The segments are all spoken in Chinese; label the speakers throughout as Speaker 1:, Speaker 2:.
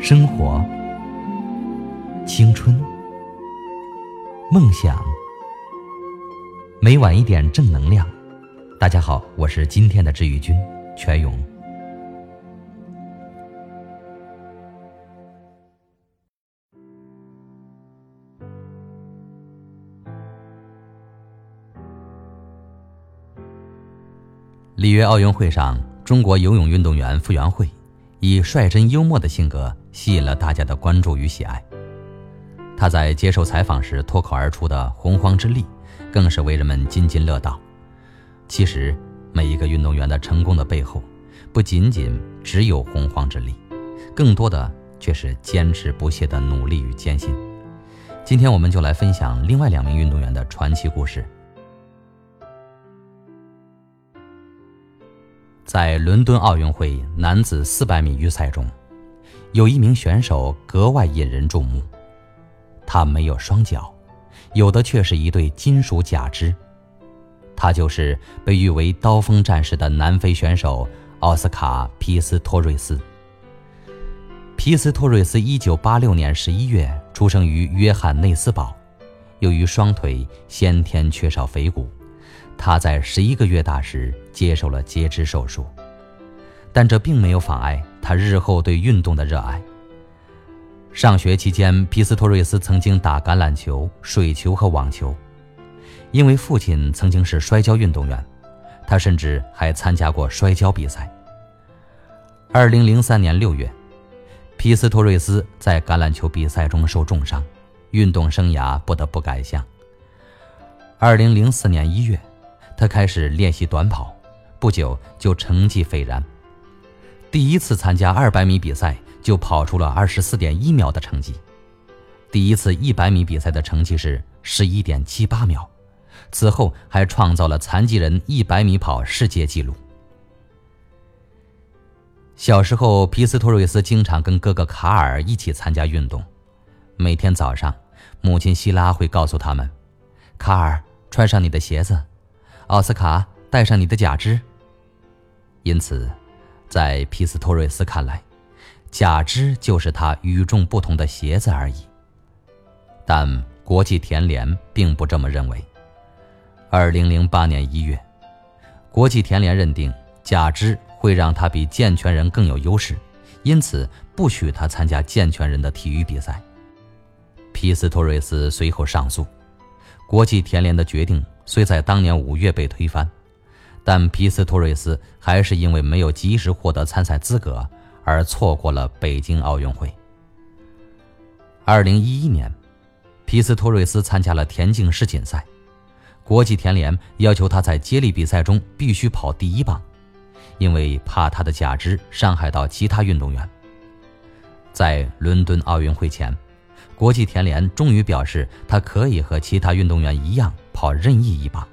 Speaker 1: 生活、青春、梦想，每晚一点正能量。大家好，我是今天的治愈君全勇。里约奥运会上，中国游泳运动员傅园慧以率真幽默的性格吸引了大家的关注与喜爱。他在接受采访时脱口而出的“洪荒之力”，更是为人们津津乐道。其实，每一个运动员的成功的背后，不仅仅只有洪荒之力，更多的却是坚持不懈的努力与艰辛。今天，我们就来分享另外两名运动员的传奇故事。在伦敦奥运会男子400米预赛中，有一名选手格外引人注目。他没有双脚，有的却是一对金属假肢。他就是被誉为“刀锋战士”的南非选手奥斯卡·皮斯托瑞斯。皮斯托瑞斯1986年11月出生于约翰内斯堡，由于双腿先天缺少腓骨。他在十一个月大时接受了截肢手术，但这并没有妨碍他日后对运动的热爱。上学期间，皮斯托瑞斯曾经打橄榄球、水球和网球。因为父亲曾经是摔跤运动员，他甚至还参加过摔跤比赛。二零零三年六月，皮斯托瑞斯在橄榄球比赛中受重伤，运动生涯不得不改向。二零零四年一月。他开始练习短跑，不久就成绩斐然。第一次参加二百米比赛就跑出了二十四点一秒的成绩，第一次一百米比赛的成绩是十一点七八秒，此后还创造了残疾人一百米跑世界纪录。小时候，皮斯托瑞斯经常跟哥哥卡尔一起参加运动，每天早上，母亲希拉会告诉他们：“卡尔，穿上你的鞋子。”奥斯卡，带上你的假肢。因此，在皮斯托瑞斯看来，假肢就是他与众不同的鞋子而已。但国际田联并不这么认为。二零零八年一月，国际田联认定假肢会让他比健全人更有优势，因此不许他参加健全人的体育比赛。皮斯托瑞斯随后上诉，国际田联的决定。虽在当年五月被推翻，但皮斯托瑞斯还是因为没有及时获得参赛资格而错过了北京奥运会。二零一一年，皮斯托瑞斯参加了田径世锦赛，国际田联要求他在接力比赛中必须跑第一棒，因为怕他的假肢伤害到其他运动员。在伦敦奥运会前，国际田联终于表示他可以和其他运动员一样。跑任意一棒。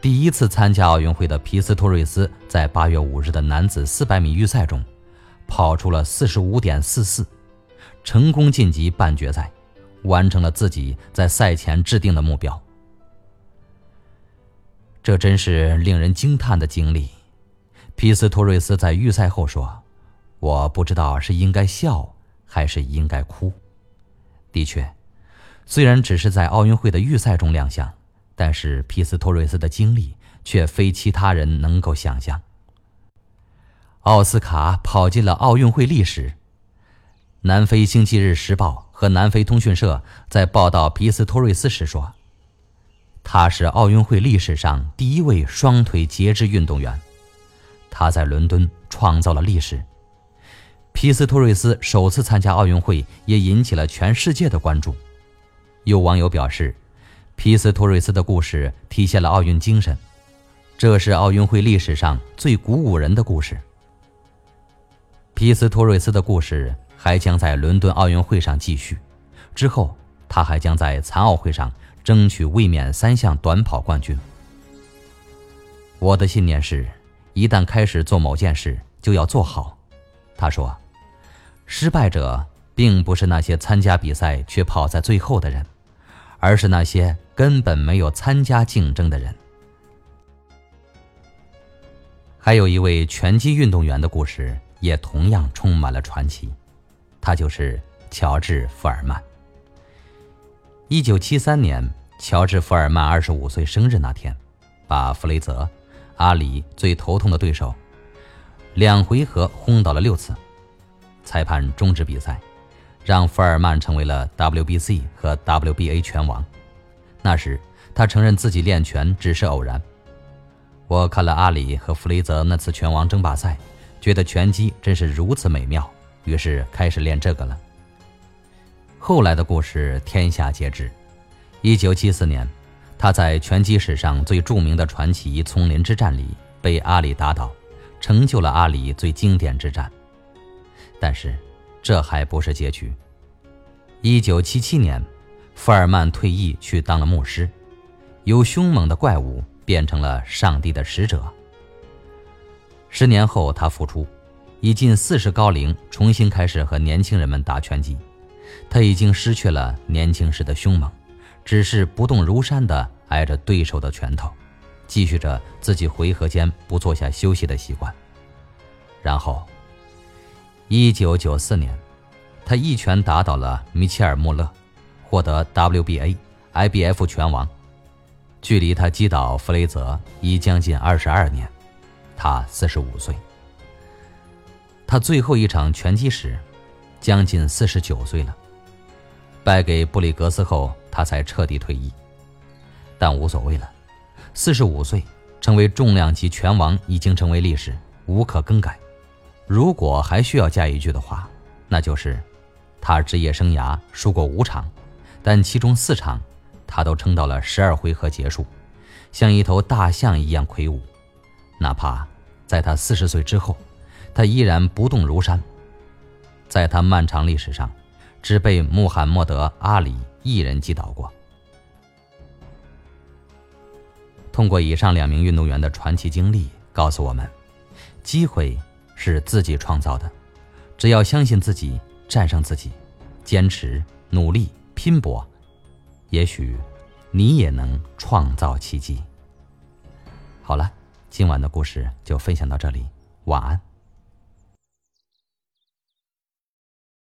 Speaker 1: 第一次参加奥运会的皮斯托瑞斯，在八月五日的男子四百米预赛中，跑出了四十五点四四，成功晋级半决赛，完成了自己在赛前制定的目标。这真是令人惊叹的经历。皮斯托瑞斯在预赛后说：“我不知道是应该笑还是应该哭。”的确。虽然只是在奥运会的预赛中亮相，但是皮斯托瑞斯的经历却非其他人能够想象。奥斯卡跑进了奥运会历史。南非星期日时报和南非通讯社在报道皮斯托瑞斯时说：“他是奥运会历史上第一位双腿截肢运动员，他在伦敦创造了历史。”皮斯托瑞斯首次参加奥运会也引起了全世界的关注。有网友表示，皮斯托瑞斯的故事体现了奥运精神，这是奥运会历史上最鼓舞人的故事。皮斯托瑞斯的故事还将在伦敦奥运会上继续，之后他还将在残奥会上争取卫冕三项短跑冠军。我的信念是，一旦开始做某件事，就要做好。他说：“失败者并不是那些参加比赛却跑在最后的人。”而是那些根本没有参加竞争的人。还有一位拳击运动员的故事，也同样充满了传奇，他就是乔治·福尔曼。一九七三年，乔治·福尔曼二十五岁生日那天，把弗雷泽、阿里最头痛的对手，两回合轰倒了六次，裁判终止比赛，让福尔曼成为了 WBC 和 WBA 拳王。那时，他承认自己练拳只是偶然。我看了阿里和弗雷泽那次拳王争霸赛，觉得拳击真是如此美妙，于是开始练这个了。后来的故事天下皆知。一九七四年，他在拳击史上最著名的传奇丛林之战里被阿里打倒，成就了阿里最经典之战。但是，这还不是结局。一九七七年，福尔曼退役去当了牧师，由凶猛的怪物。变成了上帝的使者。十年后，他复出，已近四十高龄，重新开始和年轻人们打拳击。他已经失去了年轻时的凶猛，只是不动如山地挨着对手的拳头，继续着自己回合间不坐下休息的习惯。然后，一九九四年，他一拳打倒了米切尔·穆勒，获得 WBA、IBF 拳王。距离他击倒弗雷泽已将近二十二年，他四十五岁。他最后一场拳击时，将近四十九岁了。败给布里格斯后，他才彻底退役。但无所谓了，四十五岁成为重量级拳王已经成为历史，无可更改。如果还需要加一句的话，那就是，他职业生涯输过五场，但其中四场。他都撑到了十二回合结束，像一头大象一样魁梧。哪怕在他四十岁之后，他依然不动如山。在他漫长历史上，只被穆罕默德·阿里一人击倒过。通过以上两名运动员的传奇经历，告诉我们：机会是自己创造的，只要相信自己，战胜自己，坚持努力拼搏。也许，你也能创造奇迹。好了，今晚的故事就分享到这里，晚安。